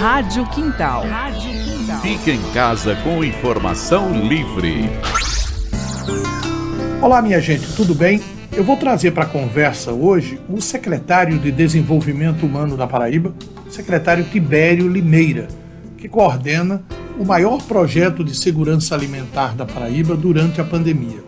Rádio Quintal. Rádio Quintal. Fique em casa com informação livre. Olá, minha gente, tudo bem? Eu vou trazer para a conversa hoje o secretário de Desenvolvimento Humano da Paraíba, secretário Tibério Limeira, que coordena o maior projeto de segurança alimentar da Paraíba durante a pandemia.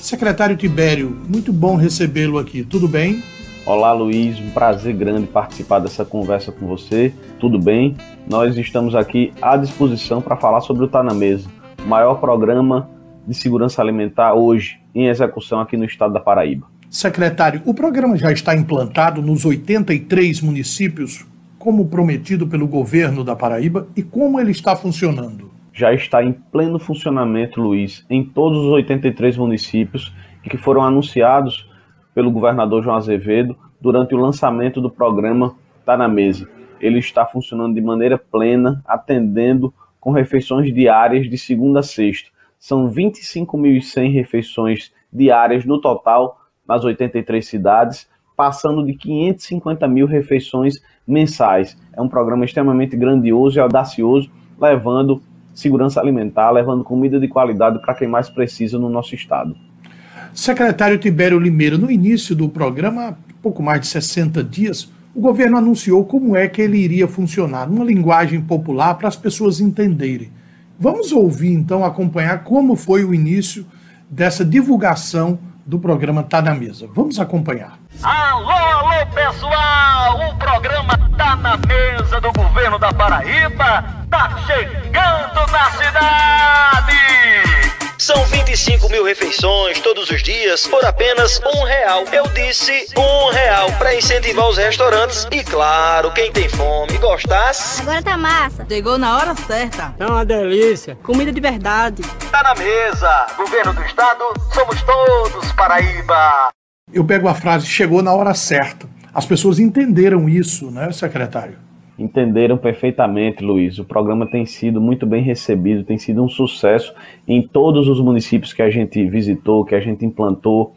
Secretário Tibério, muito bom recebê-lo aqui, tudo bem? Olá, Luiz, um prazer grande participar dessa conversa com você. Tudo bem? Nós estamos aqui à disposição para falar sobre o Tá na Mesa, o maior programa de segurança alimentar hoje em execução aqui no estado da Paraíba. Secretário, o programa já está implantado nos 83 municípios, como prometido pelo governo da Paraíba, e como ele está funcionando? Já está em pleno funcionamento, Luiz, em todos os 83 municípios que foram anunciados pelo governador João Azevedo durante o lançamento do programa Tá na Mesa. Ele está funcionando de maneira plena, atendendo com refeições diárias de segunda a sexta. São 25.100 refeições diárias no total nas 83 cidades, passando de 550 mil refeições mensais. É um programa extremamente grandioso e audacioso, levando segurança alimentar, levando comida de qualidade para quem mais precisa no nosso estado. Secretário Tibério Limeira, no início do programa, pouco mais de 60 dias, o governo anunciou como é que ele iria funcionar, numa linguagem popular para as pessoas entenderem. Vamos ouvir então, acompanhar como foi o início dessa divulgação do programa Tá na Mesa. Vamos acompanhar. Alô, alô, pessoal! O programa Tá na Mesa do governo da Paraíba tá chegando na cidade! São 25 mil refeições todos os dias por apenas um real. Eu disse um real para incentivar os restaurantes e, claro, quem tem fome gostasse. Agora tá massa. Chegou na hora certa. Tá uma delícia. Comida de verdade. Tá na mesa. Governo do Estado, somos todos Paraíba. Eu pego a frase, chegou na hora certa. As pessoas entenderam isso, né, secretário? Entenderam perfeitamente, Luiz. O programa tem sido muito bem recebido, tem sido um sucesso em todos os municípios que a gente visitou, que a gente implantou.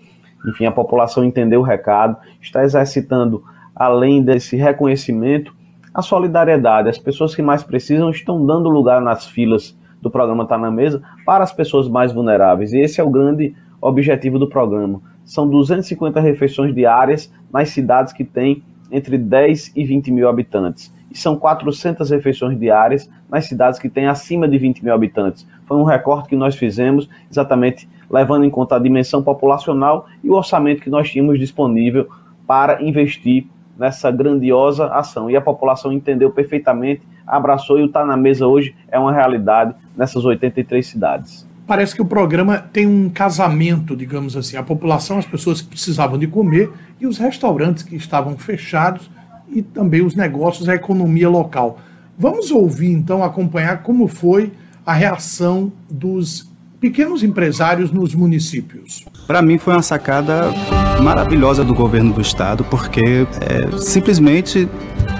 Enfim, a população entendeu o recado, está exercitando, além desse reconhecimento, a solidariedade. As pessoas que mais precisam estão dando lugar nas filas do programa Tá na Mesa para as pessoas mais vulneráveis. E esse é o grande objetivo do programa. São 250 refeições diárias nas cidades que têm entre 10 e 20 mil habitantes e são 400 refeições diárias nas cidades que têm acima de 20 mil habitantes. Foi um recorte que nós fizemos, exatamente levando em conta a dimensão populacional e o orçamento que nós tínhamos disponível para investir nessa grandiosa ação. E a população entendeu perfeitamente, abraçou e o Tá na Mesa hoje é uma realidade nessas 83 cidades. Parece que o programa tem um casamento, digamos assim. A população, as pessoas que precisavam de comer e os restaurantes que estavam fechados e também os negócios, a economia local. Vamos ouvir então, acompanhar como foi a reação dos pequenos empresários nos municípios. Para mim foi uma sacada maravilhosa do governo do estado, porque é, simplesmente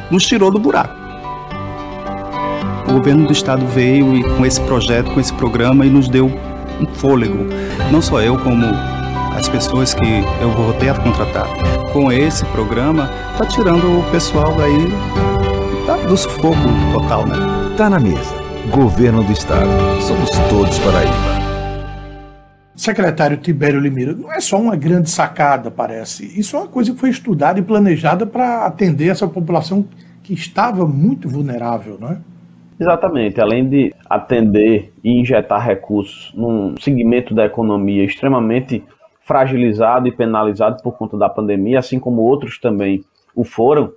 nos tirou do buraco. O governo do estado veio e, com esse projeto, com esse programa e nos deu um fôlego. Não só eu, como as pessoas que eu vou ter a contratar. Com esse programa, tá tirando o pessoal aí tá, do sufoco total, né? Tá na mesa. Governo do Estado. Somos todos Paraíba. Secretário Tibério Limeira, não é só uma grande sacada, parece. Isso é uma coisa que foi estudada e planejada para atender essa população que estava muito vulnerável, não é? Exatamente. Além de atender e injetar recursos num segmento da economia extremamente fragilizado e penalizado por conta da pandemia, assim como outros também o foram,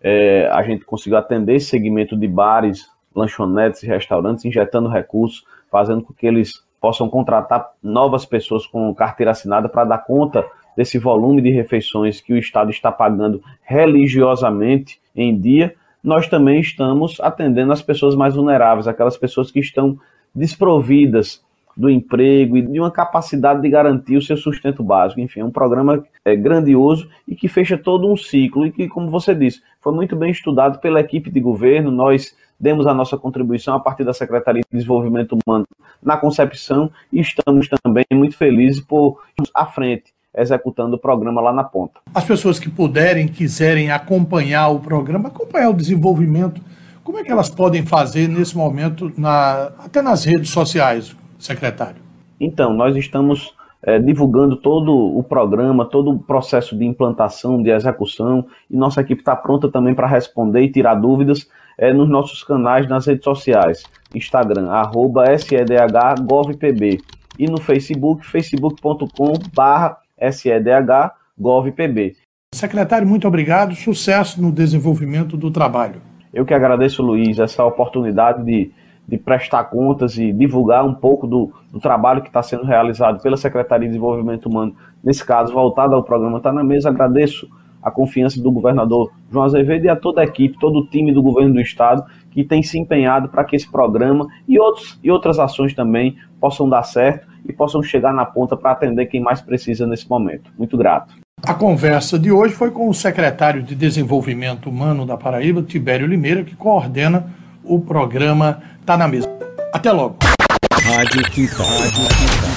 é, a gente conseguiu atender esse segmento de bares, lanchonetes e restaurantes, injetando recursos, fazendo com que eles possam contratar novas pessoas com carteira assinada para dar conta desse volume de refeições que o Estado está pagando religiosamente em dia. Nós também estamos atendendo as pessoas mais vulneráveis, aquelas pessoas que estão desprovidas do emprego e de uma capacidade de garantir o seu sustento básico. Enfim, é um programa é, grandioso e que fecha todo um ciclo e que, como você disse, foi muito bem estudado pela equipe de governo. Nós demos a nossa contribuição a partir da Secretaria de Desenvolvimento Humano na concepção e estamos também muito felizes por à frente executando o programa lá na ponta. As pessoas que puderem, quiserem acompanhar o programa, acompanhar o desenvolvimento como é que elas podem fazer nesse momento, na, até nas redes sociais, secretário? Então, nós estamos é, divulgando todo o programa, todo o processo de implantação, de execução, e nossa equipe está pronta também para responder e tirar dúvidas é, nos nossos canais nas redes sociais, Instagram, arroba sedhgovpb, e no Facebook, facebook.com barra sedhgovpb. Secretário, muito obrigado, sucesso no desenvolvimento do trabalho. Eu que agradeço, Luiz, essa oportunidade de de prestar contas e divulgar um pouco do, do trabalho que está sendo realizado pela Secretaria de Desenvolvimento Humano, nesse caso, voltado ao programa Está na Mesa. Agradeço a confiança do governador João Azevedo e a toda a equipe, todo o time do governo do estado que tem se empenhado para que esse programa e, outros, e outras ações também possam dar certo e possam chegar na ponta para atender quem mais precisa nesse momento. Muito grato. A conversa de hoje foi com o secretário de Desenvolvimento Humano da Paraíba, Tibério Limeira, que coordena o programa Tá na Mesa. Até logo. Rádio. Rádio.